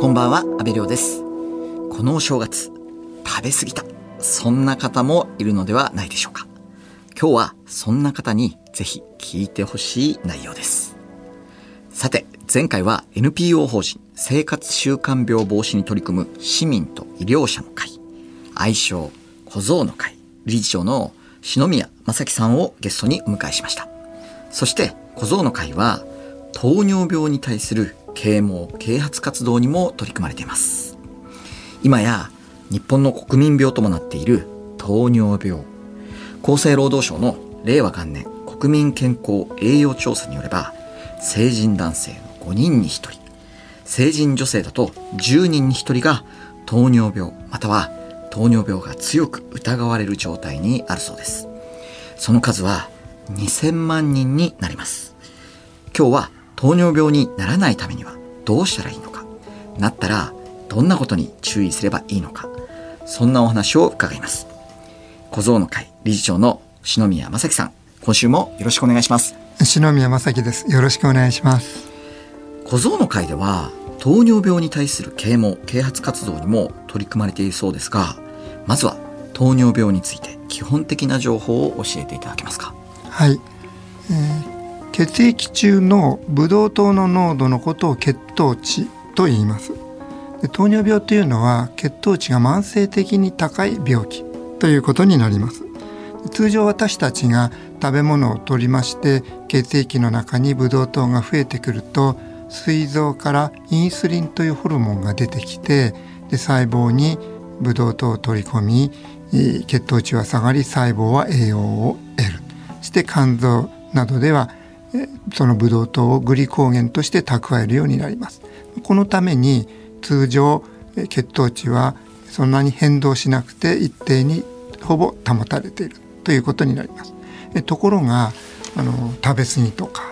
こんばんは、安部亮です。このお正月、食べ過ぎた。そんな方もいるのではないでしょうか。今日はそんな方にぜひ聞いてほしい内容です。さて、前回は NPO 法人生活習慣病防止に取り組む市民と医療者の会、愛称小僧の会、理事長の篠宮正樹さんをゲストにお迎えしました。そして小僧の会は糖尿病に対する啓蒙、啓発活動にも取り組まれています。今や日本の国民病ともなっている糖尿病。厚生労働省の令和元年国民健康栄養調査によれば、成人男性の5人に1人、成人女性だと10人に1人が糖尿病または糖尿病が強く疑われる状態にあるそうです。その数は2000万人になります。今日は糖尿病にならないためにはどうしたらいいのか、なったらどんなことに注意すればいいのか、そんなお話を伺います。小僧の会理事長の篠宮正樹さん、今週もよろしくお願いします。篠宮正樹です。よろしくお願いします。小僧の会では糖尿病に対する啓蒙、啓発活動にも取り組まれているそうですが、まずは糖尿病について基本的な情報を教えていただけますか。はい、えー血液中のブドウ糖の濃度のことを血糖値と言います。糖尿病というのは血糖値が慢性的に高い病気ということになります。通常私たちが食べ物を取りまして血液の中にブドウ糖が増えてくると膵臓からインスリンというホルモンが出てきてで細胞にブドウ糖を取り込み血糖値は下がり細胞は栄養を得る。そして肝臓などではそのブドウ糖をグリコーゲンとして蓄えるようになります。このために通常血糖値はそんなに変動しなくて一定にほぼ保たれているということになります。ところがあの食べ過ぎとか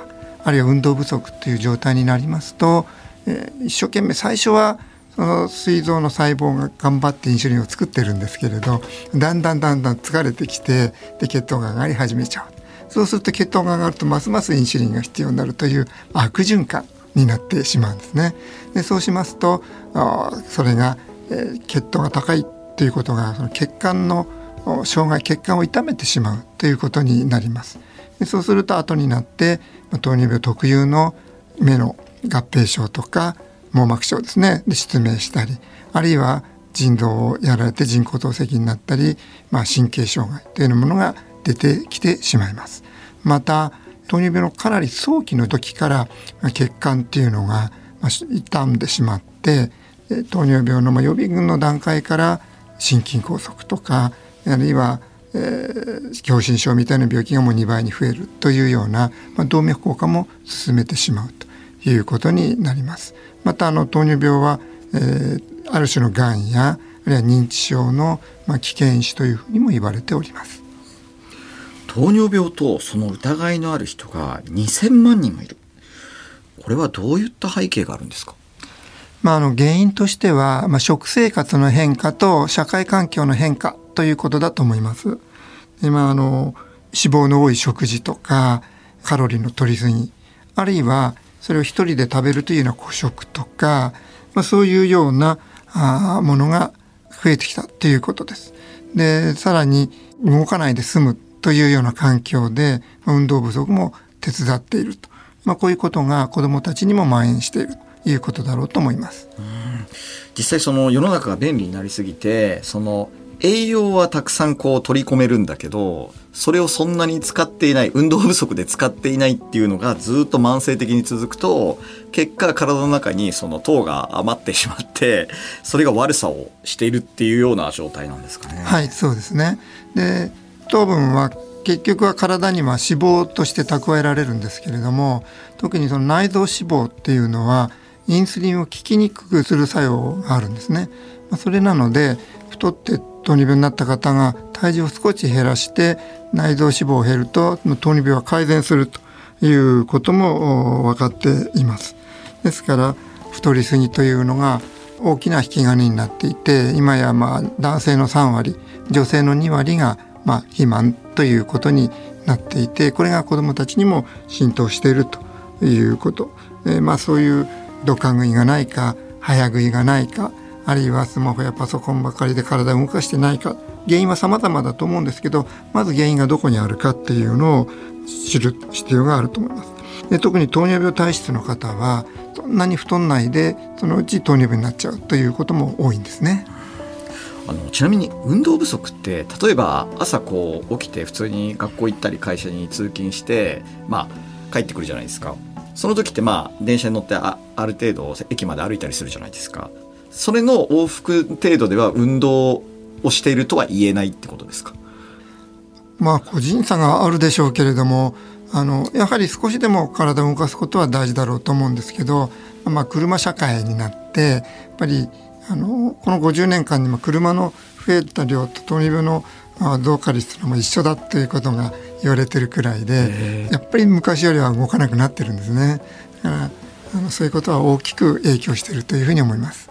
あるいは運動不足という状態になりますと、えー一生懸命最初はその膵臓の細胞が頑張ってインスリンを作ってるんですけれどだんだんだんだん疲れてきてで血糖が上がり始めちゃう。そうすると血糖が上がるとますますインスリンが必要になるという悪循環になってしまうんですね。でそうしますとあーそれが、えー血糖が高いということがその血管の障害血管を痛めてしまうということになります。でそうすると後になってまあ糖尿病特有の目の合併症とか網膜症ですねで失明したりあるいは腎臓をやられて人工透析になったり、まあ、神経障害というようなものが出てきてしまいます。また糖尿病のかなり早期の時から血管っていうのが傷んでしまって糖尿病の予備軍の段階から心筋梗塞とかあるいは、狭心症みたいな病気がもう2倍に増えるというような、ま、動脈硬化も進めてしまうということになります。またあの糖尿病は、えある種のがんやあるいは認知症の、ま、危険種というふうにも言われております。糖尿病とその疑いのある人が2000万人もいる。これはどういった背景があるんですか？まあ、あの原因としては、まあ、食生活の変化と社会環境の変化ということだと思います。でまあ、あの脂肪の多い食事とかカロリーの取りすぎあるいはそれを一人で食べるというような孤食とか、まあ、そういうようなあものが増えてきたということです。でさらに動かないで済むというような環境でまあ運動不足も手伝っていると、まあ、こういうことが子どもたちにも蔓延しているということだろうと思います。実際その世の中が便利になりすぎて、その栄養はたくさんこう取り込めるんだけど、それをそんなに使っていない、運動不足で使っていないっていうのがずっと慢性的に続くと、結果体の中にその糖が余ってしまって、それが悪さをしているっていうような状態なんですかね。はい、そうですね。で、糖分は結局は体には脂肪として蓄えられるんですけれども、特にその内臓脂肪っていうのはインスリンを効きにくくする作用があるんですね。それなので太って糖尿病になった方が体重を少し減らして内臓脂肪を減ると糖尿病は改善するということも分かっています。ですから太りすぎというのが大きな引き金になっていて今やまあ男性の3割女性の2割がまあ肥満ということになっていてこれが子どもたちにも浸透しているということ、えーまあそういうドカ食いがないか早食いがないかあるいはスマホやパソコンばかりで体を動かしてないか原因は様々だと思うんですけどまず原因がどこにあるかっていうのを知る必要があると思います。で特に糖尿病体質の方はそんなに太んないでそのうち糖尿病になっちゃうということも多いんですね。あのちなみに運動不足って例えば朝こう起きて普通に学校行ったり会社に通勤してまあ帰ってくるじゃないですか。その時ってまあ電車に乗ってあある程度駅まで歩いたりするじゃないですか。それの往復程度では運動をしているとは言えないってことですか？まあ個人差があるでしょうけれどもあのやはり少しでも体を動かすことは大事だろうと思うんですけど、まあ、車社会になってやっぱりあのこの50年間にも車の増えた量と糖尿病の増加率も一緒だということが言われてるくらいでやっぱり昔よりは動かなくなってるんですね。だからあのそういうことは大きく影響しているというふうに思います。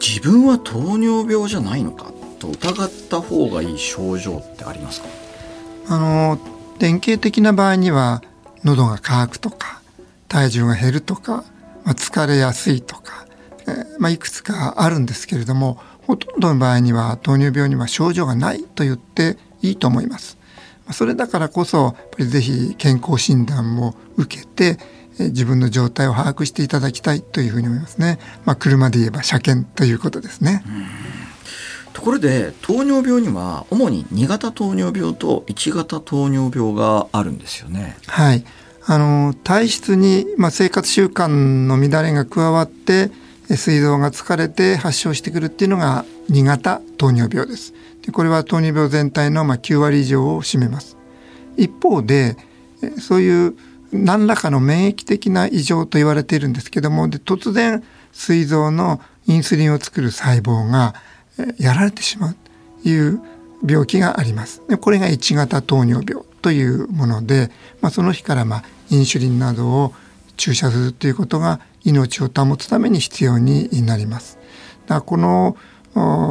自分は糖尿病じゃないのか？と疑った方がいい症状ってありますか？あの典型的な場合には喉が渇くとか体重が減るとか、まあ、疲れやすいとかまあ、いくつかあるんですけれどもほとんどの場合には糖尿病には症状がないと言っていいと思います。それだからこそやっぱりぜひ健康診断も受けて自分の状態を把握していただきたいというふうに思いますね。まあ、車で言えば車検ということですね。ところで糖尿病には主に2型糖尿病と1型糖尿病があるんですよね。はい。あの体質に、まあ、生活習慣の乱れが加わって膵臓が疲れて発症してくるっていうのが2型糖尿病です。でこれは糖尿病全体のまあ9割以上を占めます。一方でそういう何らかの免疫的な異常と言われているんですけどもで突然膵臓のインスリンを作る細胞がやられてしまうという病気があります。でこれが1型糖尿病というもので、まあ、その日からまあインシュリンなどを注射するということが命を保つために必要になります。だからこの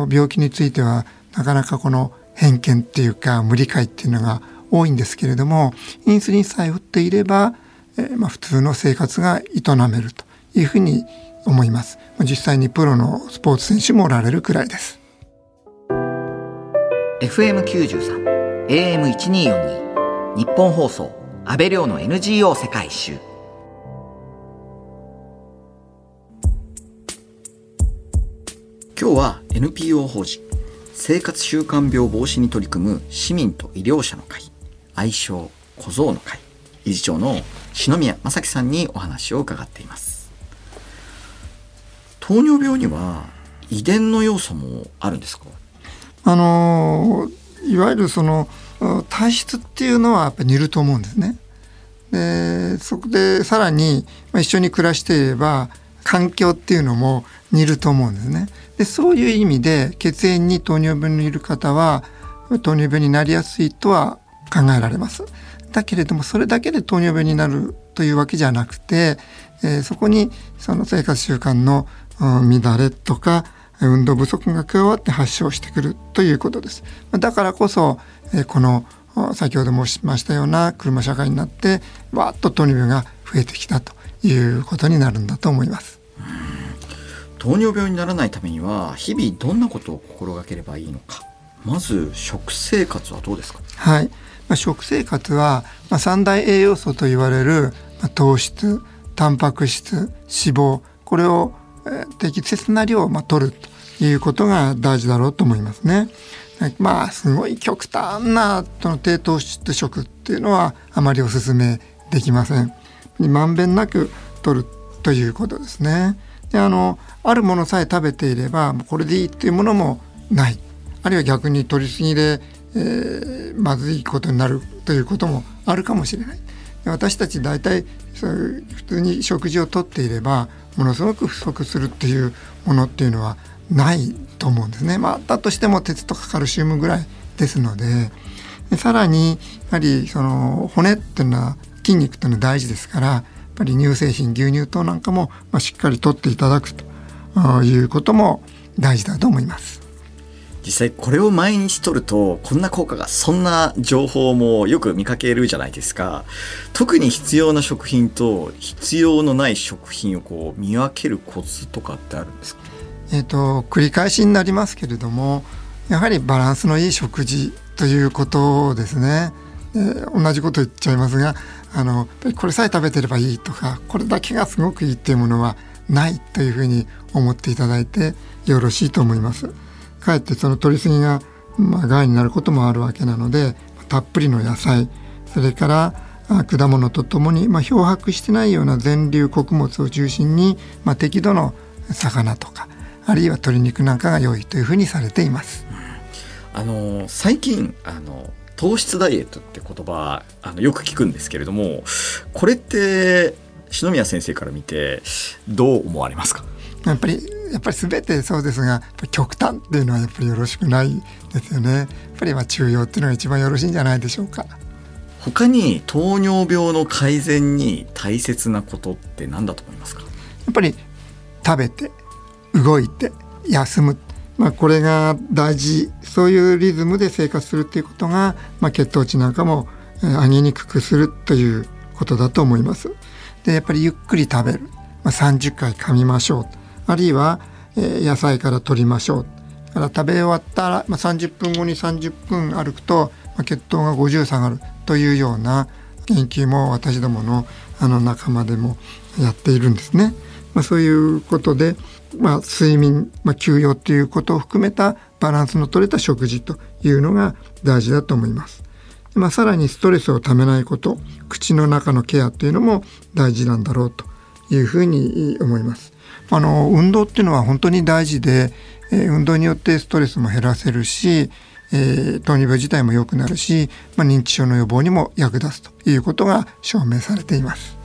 病気についてはなかなかこの偏見っていうか無理解っていうのが多いんですけれどもインスリンさえ打っていれば、えー、まあ、普通の生活が営めるというふうに思います。実際にプロのスポーツ選手もおられるくらいです。FM93 AM1242 日本放送安倍亮の NGO 世界一周今日は NPO 法人生活習慣病防止に取り組む市民と医療者の会愛称小僧の会理事長の篠宮正樹さんにお話を伺っています糖尿病には遺伝の要素もあるんですか？あのいわゆるその体質っていうのはやっぱ似ると思うんですね。でそこでさらに一緒に暮らしていれば環境っていうのも似ると思うんですね。でそういう意味で血縁に糖尿病のいる方は糖尿病になりやすいとは考えられます。だけれどもそれだけで糖尿病になるというわけじゃなくて、えー、そこにその生活習慣の乱れとか運動不足が加わって発症してくるということです。だからこそ、えー、この先ほど申しましたような車社会になってわっと糖尿病が増えてきたということになるんだと思います。糖尿病にならないためには日々どんなことを心がければいいのかまず食生活はどうですか？はい、まあ、食生活は、まあ、三大栄養素と言われる、まあ、糖質タンパク質脂肪これを、えー、適切な量を、まあ、取るということが大事だろうと思いますね。まあすごい極端なその低糖質食っていうのはあまりお勧めできません。まんべんなく取るということですね。であのあるものさえ食べていればこれでいいっていうものもないあるいは逆に取りすぎで、えー、まずいことになるということもあるかもしれない。私たち大体そういう普通に食事をとっていればものすごく不足するっていうものっていうのはないと思うんですね。まあ、だとしても鉄とかカルシウムぐらいですのででさらにやはりその骨っていうのは筋肉っていうのは大事ですからぱり乳製品牛乳等なんかも、まあ、しっかりとっていただくということも大事だと思います。実際これを毎日取るとこんな効果がそんな情報もよく見かけるじゃないですか特に必要な食品と必要のない食品をこう見分けるコツとかってあるんですか？えーと、繰り返しになりますけれどもやはりバランスのいい食事ということですね。えー、同じこと言っちゃいますがあのこれさえ食べてればいいとかこれだけがすごくいいっていうものはないというふうに思っていただいてよろしいと思います。かえってその取りすぎが、まあ、害になることもあるわけなのでたっぷりの野菜それから果物とともに、まあ、漂白してないような全粒穀物を中心に、まあ、適度の魚とかあるいは鶏肉なんかが良いというふうにされています。あの最近あの糖質ダイエットって言葉あのよく聞くんですけれどもこれって篠宮先生から見てどう思われますか？やっぱりやっぱり全てそうですが極端っていうのはやっぱりよろしくないですよね。やっぱりまあ中庸っていうのが一番よろしいんじゃないでしょうか。他に糖尿病の改善に大切なことって何だと思いますか？やっぱり食べて動いて休むまあ、これが大事そういうリズムで生活するっていうことが、まあ、血糖値なんかも上げにくくするということだと思います。でやっぱりゆっくり食べる、まあ、30回噛みましょうあるいは、えー、野菜から取りましょうから食べ終わったら、まあ、30分後に30分歩くと、まあ、血糖が50下がるというような研究も私どものあの仲間でもやっているんですね。まあ、そういうことで、まあ、睡眠、まあ、休養ということを含めたバランスの取れた食事というのが大事だと思います。まあ、さらにストレスをためないこと口の中のケアというのも大事なんだろうというふうに思います。あの運動っていうのは本当に大事で、えー、運動によってストレスも減らせるし、えー、糖尿病自体も良くなるし、まあ、認知症の予防にも役立つということが証明されています。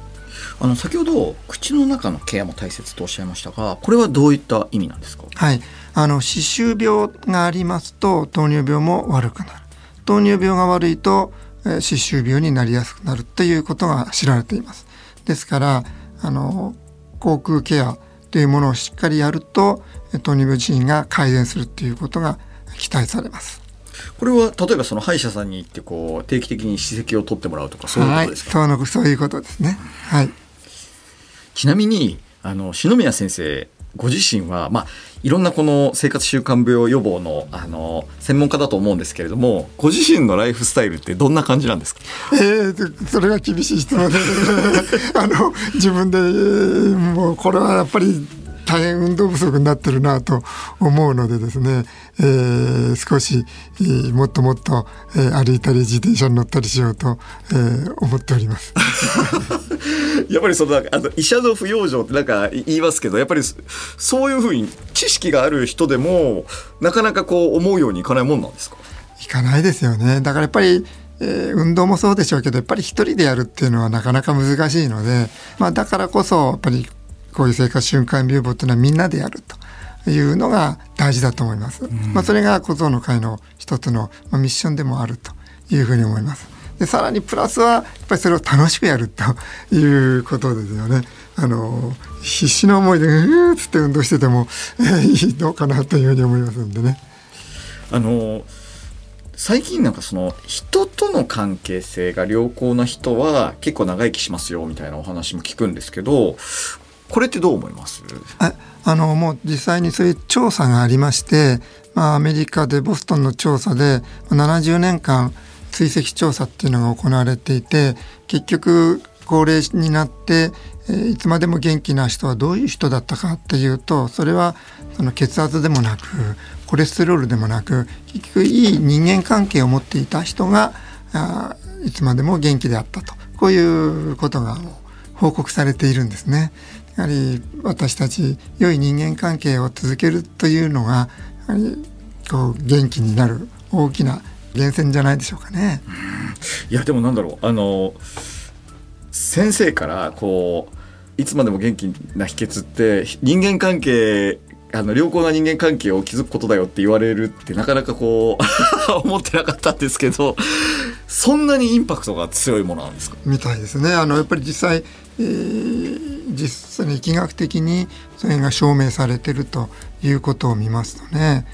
あの先ほど口の中のケアも大切とおっしゃいましたがこれはどういった意味なんですか？はい。あの歯周病がありますと糖尿病も悪くなる。糖尿病が悪いと、えー、歯周病になりやすくなるということが知られています。ですからあの口腔ケアというものをしっかりやると糖尿病自身が改善するということが期待されます。これは例えばその歯医者さんに行ってこう定期的に歯石を取ってもらうとかそういうことですか、はい、そういうことですね。はいちなみにあの篠宮先生ご自身は、まあ、いろんなこの生活習慣病予防のあの専門家だと思うんですけれどもご自身のライフスタイルってどんな感じなんですか、えー、それが厳しい質問で あの自分でもうこれはやっぱり大変運動不足になってるなと思うのでですね、えー、少し、えー、もっともっと、えー、歩いたり自転車に乗ったりしようと、えー、思っております。やっぱりそのあの医者の不養生ってなんか言いますけどやっぱりそういうふうに知識がある人でもなかなかこう思うようにいかないもんなんですか？いかないですよねだからやっぱりえー、運動もそうでしょうけどやっぱり一人でやるっていうのはなかなか難しいので、まあ、だからこそやっぱりこういう生活習慣病房というのはみんなでやるというのが大事だと思います。うん、まあ、それが小僧の会の一つのミッションでもあるというふうに思います。でさらにプラスはやっぱりそれを楽しくやるということですよね。あの必死な思いでうーっつって運動してても、えー、いいのかなというふうに思いますんでね。あの最近なんかその人との関係性が良好な人は結構長生きしますよみたいなお話も聞くんですけどこれってどう思います？ああのもう実際にそういう調査がありまして、まあ、アメリカでボストンの調査で70年間追跡調査っていうのが行われていて結局高齢になっていつまでも元気な人はどういう人だったかっていうとそれはその血圧でもなくコレステロールでもなく結局いい人間関係を持っていた人があいつまでも元気であったとこういうことが報告されているんですね。やはり私たち良い人間関係を続けるというのがやはりこう元気になる大きな源泉じゃないでしょうかね。いやでもなんだろうあの先生からこういつまでも元気な秘訣って人間関係あの良好な人間関係を築くことだよって言われるってなかなかこう 思ってなかったんですけどそんなにインパクトが強いものなんですか？みたいですね。あのやっぱり実際、えー実際に疫学的にそれが証明されてるということを見ますとね。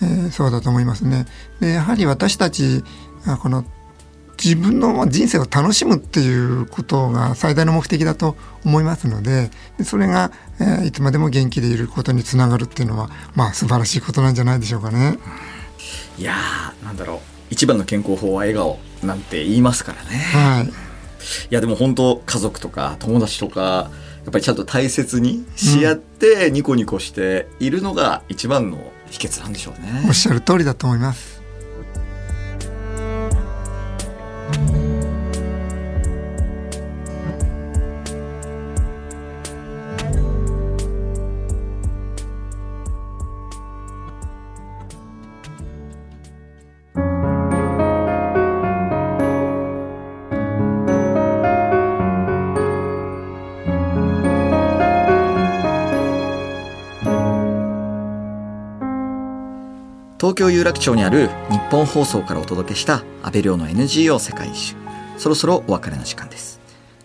えー、そうだと思いますね。でやはり私たちがこの自分の人生を楽しむっていうことが最大の目的だと思いますのでそれが、えー、いつまでも元気でいることにつながるっていうのはまあ素晴らしいことなんじゃないでしょうかね。いやーなんだろう。一番の健康法は笑顔なんて言いますからね。はい、いやでも本当家族とか友達とかやっぱりちゃんと大切にし合ってニコニコしているのが一番の秘訣なんでしょうね。おっしゃる通りだと思います。東京有楽町にある日本放送からお届けした安倍亮の NGO 世界一周。そろそろお別れの時間です。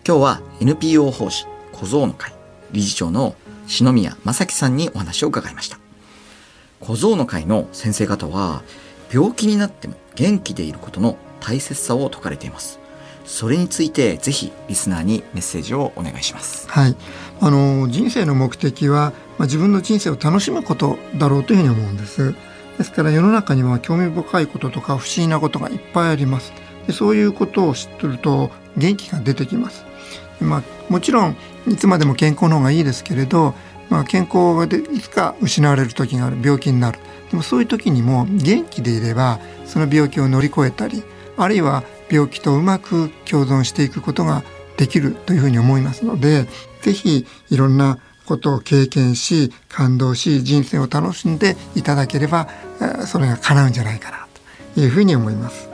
今日は NPO 法人小僧の会理事長の篠宮正樹さんにお話を伺いました。小僧の会の先生方は病気になっても元気でいることの大切さを説かれています。それについてぜひリスナーにメッセージをお願いします。はい。あの人生の目的は、まあ、自分の人生を楽しむことだろうというふうに思うんです。ですから世の中には興味深いこととか不思議なことがいっぱいあります。でそういうことを知ってると元気が出てきます。まあ、もちろんいつまでも健康の方がいいですけれど、まあ、健康がでいつか失われる時がある病気になるでもそういう時にも元気でいればその病気を乗り越えたりあるいは病気とうまく共存していくことができるというふうに思いますので是非いろんなことを経験し感動し人生を楽しんでいただければそれが叶うんじゃないかなというふうに思います。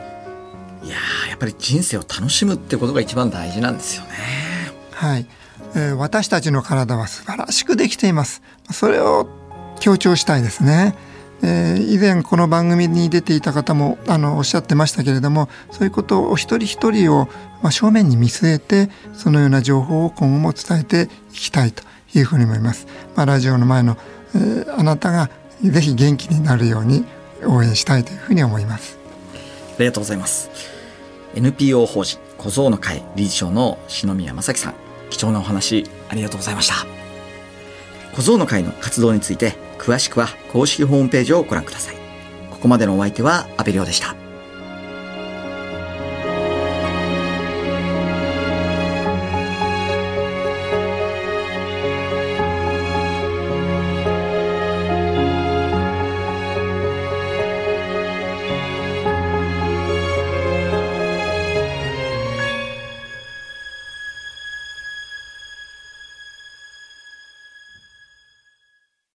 いややっぱり人生を楽しむってことが一番大事なんですよね。はい、えー、私たちの体は素晴らしくできています。それを強調したいですね。えー、以前この番組に出ていた方もあのおっしゃってましたけれどもそういうことを一人一人を、まあ、正面に見据えてそのような情報を今後も伝えていきたいというふうに思います。まあ、ラジオの前の、えー、あなたがぜひ元気になるように応援したいというふうに思います。ありがとうございます。NPO 法人小僧の会理事長の篠宮正樹さん、貴重なお話ありがとうございました。小僧の会の活動について詳しくは公式ホームページをご覧ください。ここまでのお相手は阿部亮でした。